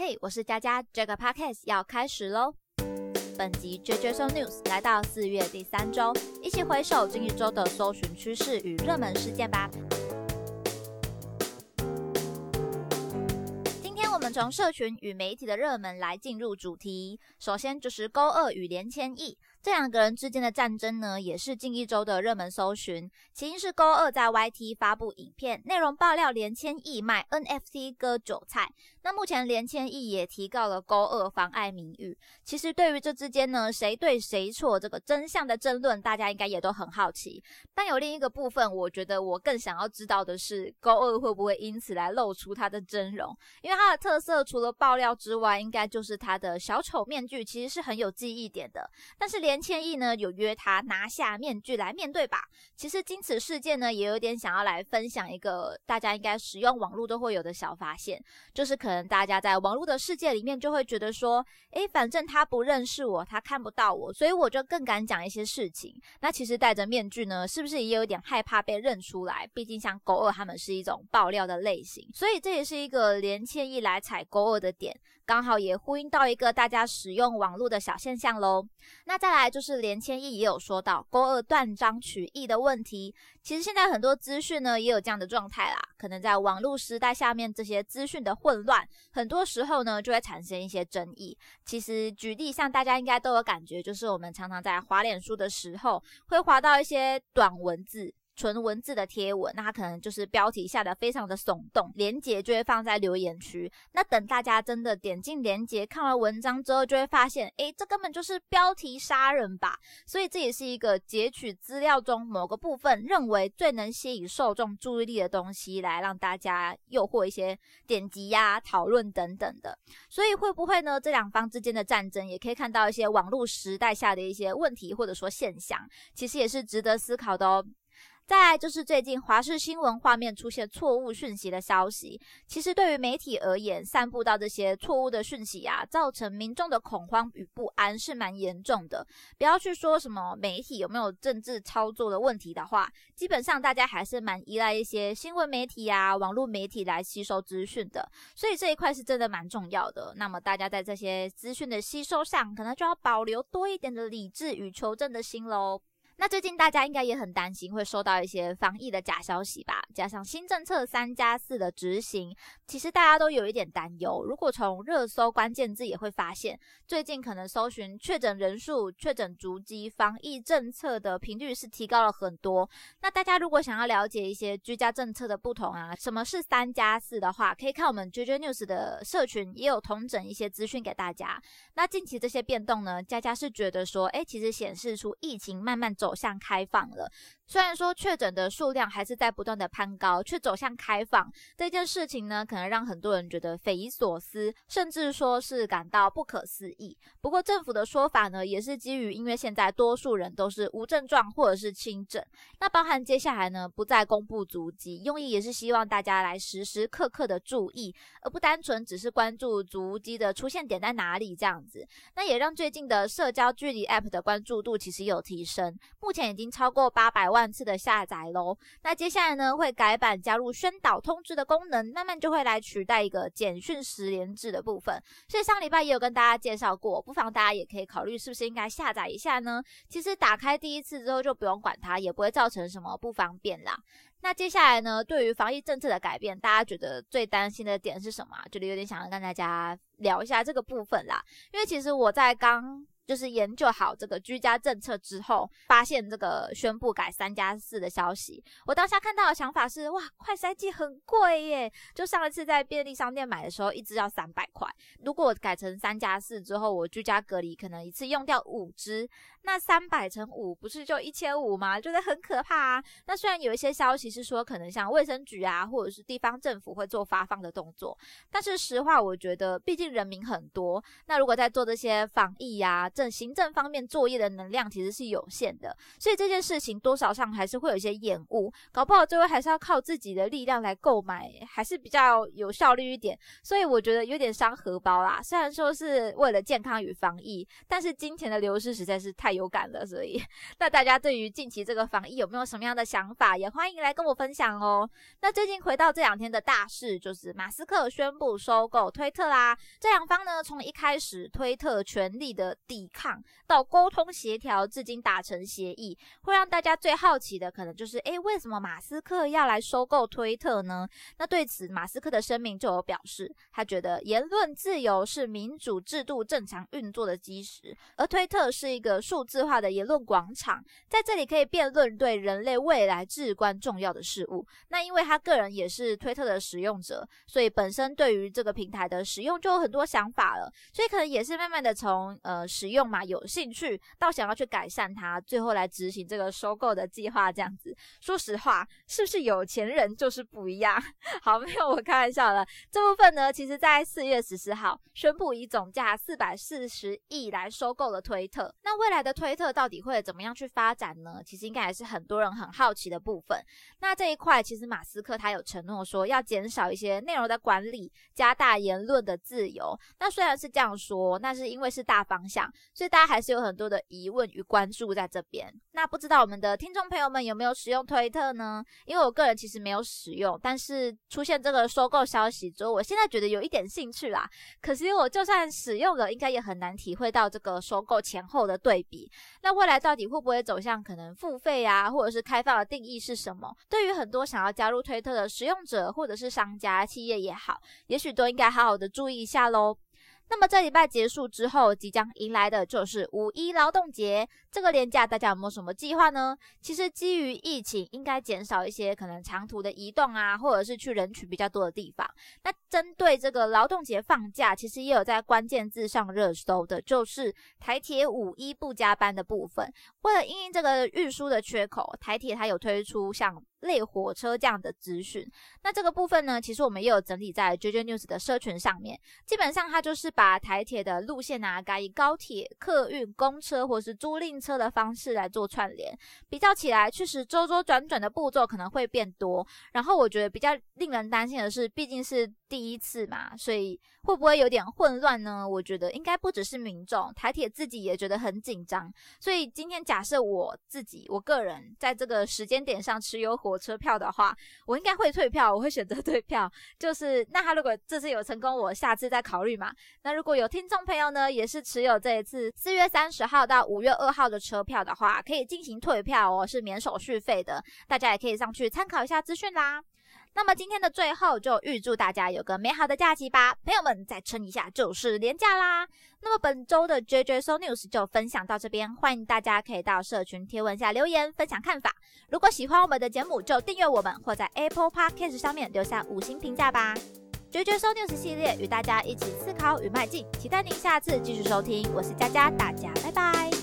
嘿，我是佳佳，这个 podcast 要开始喽。本集 JJ So News 来到四月第三周，一起回首近一周的搜寻趋势与热门事件吧。今天我们从社群与媒体的热门来进入主题，首先就是勾二与连千亿。这两个人之间的战争呢，也是近一周的热门搜寻。起因是勾二在 YT 发布影片，内容爆料连千亿卖 NFT 割韭菜。那目前连千亿也提告了勾二妨碍名誉。其实对于这之间呢，谁对谁错这个真相的争论，大家应该也都很好奇。但有另一个部分，我觉得我更想要知道的是，勾二会不会因此来露出他的真容？因为他的特色除了爆料之外，应该就是他的小丑面具，其实是很有记忆点的。但是连连千亿呢有约他拿下面具来面对吧？其实经此事件呢，也有点想要来分享一个大家应该使用网络都会有的小发现，就是可能大家在网络的世界里面就会觉得说，诶，反正他不认识我，他看不到我，所以我就更敢讲一些事情。那其实戴着面具呢，是不是也有点害怕被认出来？毕竟像狗二他们是一种爆料的类型，所以这也是一个连千亿来踩狗二的点，刚好也呼应到一个大家使用网络的小现象喽。那再来。就是连千亿也有说到勾二断章取义的问题，其实现在很多资讯呢也有这样的状态啦，可能在网络时代下面这些资讯的混乱，很多时候呢就会产生一些争议。其实举例像大家应该都有感觉，就是我们常常在滑脸书的时候，会滑到一些短文字。纯文字的贴文，那它可能就是标题下的非常的耸动，连接就会放在留言区。那等大家真的点进连接看完文章之后，就会发现，诶，这根本就是标题杀人吧？所以这也是一个截取资料中某个部分认为最能吸引受众注意力的东西，来让大家诱惑一些点击呀、讨论等等的。所以会不会呢？这两方之间的战争，也可以看到一些网络时代下的一些问题或者说现象，其实也是值得思考的哦。再来就是最近华视新闻画面出现错误讯息的消息，其实对于媒体而言，散布到这些错误的讯息啊，造成民众的恐慌与不安是蛮严重的。不要去说什么媒体有没有政治操作的问题的话，基本上大家还是蛮依赖一些新闻媒体啊、网络媒体来吸收资讯的，所以这一块是真的蛮重要的。那么大家在这些资讯的吸收上，可能就要保留多一点的理智与求证的心喽。那最近大家应该也很担心会收到一些防疫的假消息吧？加上新政策三加四的执行，其实大家都有一点担忧。如果从热搜关键字也会发现，最近可能搜寻确诊人数、确诊足迹、防疫政策的频率是提高了很多。那大家如果想要了解一些居家政策的不同啊，什么是三加四的话，可以看我们 JJ News 的社群也有同整一些资讯给大家。那近期这些变动呢，佳佳是觉得说，哎，其实显示出疫情慢慢走。走向开放了。虽然说确诊的数量还是在不断的攀高，却走向开放这件事情呢，可能让很多人觉得匪夷所思，甚至说是感到不可思议。不过政府的说法呢，也是基于因为现在多数人都是无症状或者是轻症，那包含接下来呢不再公布足迹，用意也是希望大家来时时刻刻的注意，而不单纯只是关注足迹的出现点在哪里这样子。那也让最近的社交距离 App 的关注度其实有提升，目前已经超过八百万。次的下载喽，那接下来呢会改版加入宣导通知的功能，慢慢就会来取代一个简讯十连制的部分。所以上礼拜也有跟大家介绍过，不妨大家也可以考虑是不是应该下载一下呢？其实打开第一次之后就不用管它，也不会造成什么不方便啦。那接下来呢，对于防疫政策的改变，大家觉得最担心的点是什么？觉得有点想要跟大家聊一下这个部分啦，因为其实我在刚。就是研究好这个居家政策之后，发现这个宣布改三加四的消息，我当下看到的想法是：哇，快筛剂很贵耶！就上一次在便利商店买的时候，一支要三百块。如果改成三加四之后，我居家隔离可能一次用掉五支，那三百乘五不是就一千五吗？觉得很可怕啊！那虽然有一些消息是说，可能像卫生局啊，或者是地方政府会做发放的动作，但是实话，我觉得毕竟人民很多，那如果在做这些防疫呀。政行政方面作业的能量其实是有限的，所以这件事情多少上还是会有一些延误，搞不好最后还是要靠自己的力量来购买，还是比较有效率一点。所以我觉得有点伤荷包啦。虽然说是为了健康与防疫，但是金钱的流失实在是太有感了。所以，那大家对于近期这个防疫有没有什么样的想法，也欢迎来跟我分享哦。那最近回到这两天的大事，就是马斯克宣布收购推特啦。这两方呢，从一开始推特全力的抗，到沟通协调，至今达成协议，会让大家最好奇的，可能就是，诶，为什么马斯克要来收购推特呢？那对此，马斯克的声明就有表示，他觉得言论自由是民主制度正常运作的基石，而推特是一个数字化的言论广场，在这里可以辩论对人类未来至关重要的事物。那因为他个人也是推特的使用者，所以本身对于这个平台的使用就有很多想法了，所以可能也是慢慢的从呃使用用嘛有兴趣，到想要去改善它，最后来执行这个收购的计划这样子。说实话，是不是有钱人就是不一样？好，没有我开玩笑了。这部分呢，其实在四月十四号宣布以总价四百四十亿来收购了推特。那未来的推特到底会怎么样去发展呢？其实应该还是很多人很好奇的部分。那这一块其实马斯克他有承诺说要减少一些内容的管理，加大言论的自由。那虽然是这样说，那是因为是大方向，所以大家还是有很多的疑问与关注在这边。那不知道我们的听众朋友们有没有使用推特呢？因为我个人其实没有使用，但是出现这个收购消息之后，我现在觉得有一点兴趣啦。可惜我就算使用了，应该也很难体会到这个收购前后的对比。那未来到底会不会走向可能付费啊，或者是开放的定义是什么？对于很多想要加入推特的使用者或者是商家企业也好，也许都应该好好的注意一下喽。那么这礼拜结束之后，即将迎来的就是五一劳动节。这个年假大家有没有什么计划呢？其实基于疫情，应该减少一些可能长途的移动啊，或者是去人群比较多的地方。那针对这个劳动节放假，其实也有在关键字上热搜的，就是台铁五一不加班的部分。为了应这个运输的缺口，台铁它有推出像。类火车这样的资讯，那这个部分呢，其实我们也有整理在 JJ News 的社群上面。基本上它就是把台铁的路线啊，改以高铁、客运、公车或是租赁车的方式来做串联。比较起来，确实周周转转的步骤可能会变多。然后我觉得比较令人担心的是，毕竟是第一次嘛，所以会不会有点混乱呢？我觉得应该不只是民众，台铁自己也觉得很紧张。所以今天假设我自己，我个人在这个时间点上持有火。火车票的话，我应该会退票，我会选择退票。就是那他如果这次有成功，我下次再考虑嘛。那如果有听众朋友呢，也是持有这一次四月三十号到五月二号的车票的话，可以进行退票哦，是免手续费的。大家也可以上去参考一下资讯啦。那么今天的最后，就预祝大家有个美好的假期吧，朋友们再撑一下就是年假啦。那么本周的 JJ So News 就分享到这边，欢迎大家可以到社群贴文下留言分享看法。如果喜欢我们的节目，就订阅我们或在 Apple Podcast 上面留下五星评价吧。JJ So News 系列与大家一起思考与迈进，期待您下次继续收听。我是佳佳，大家拜拜。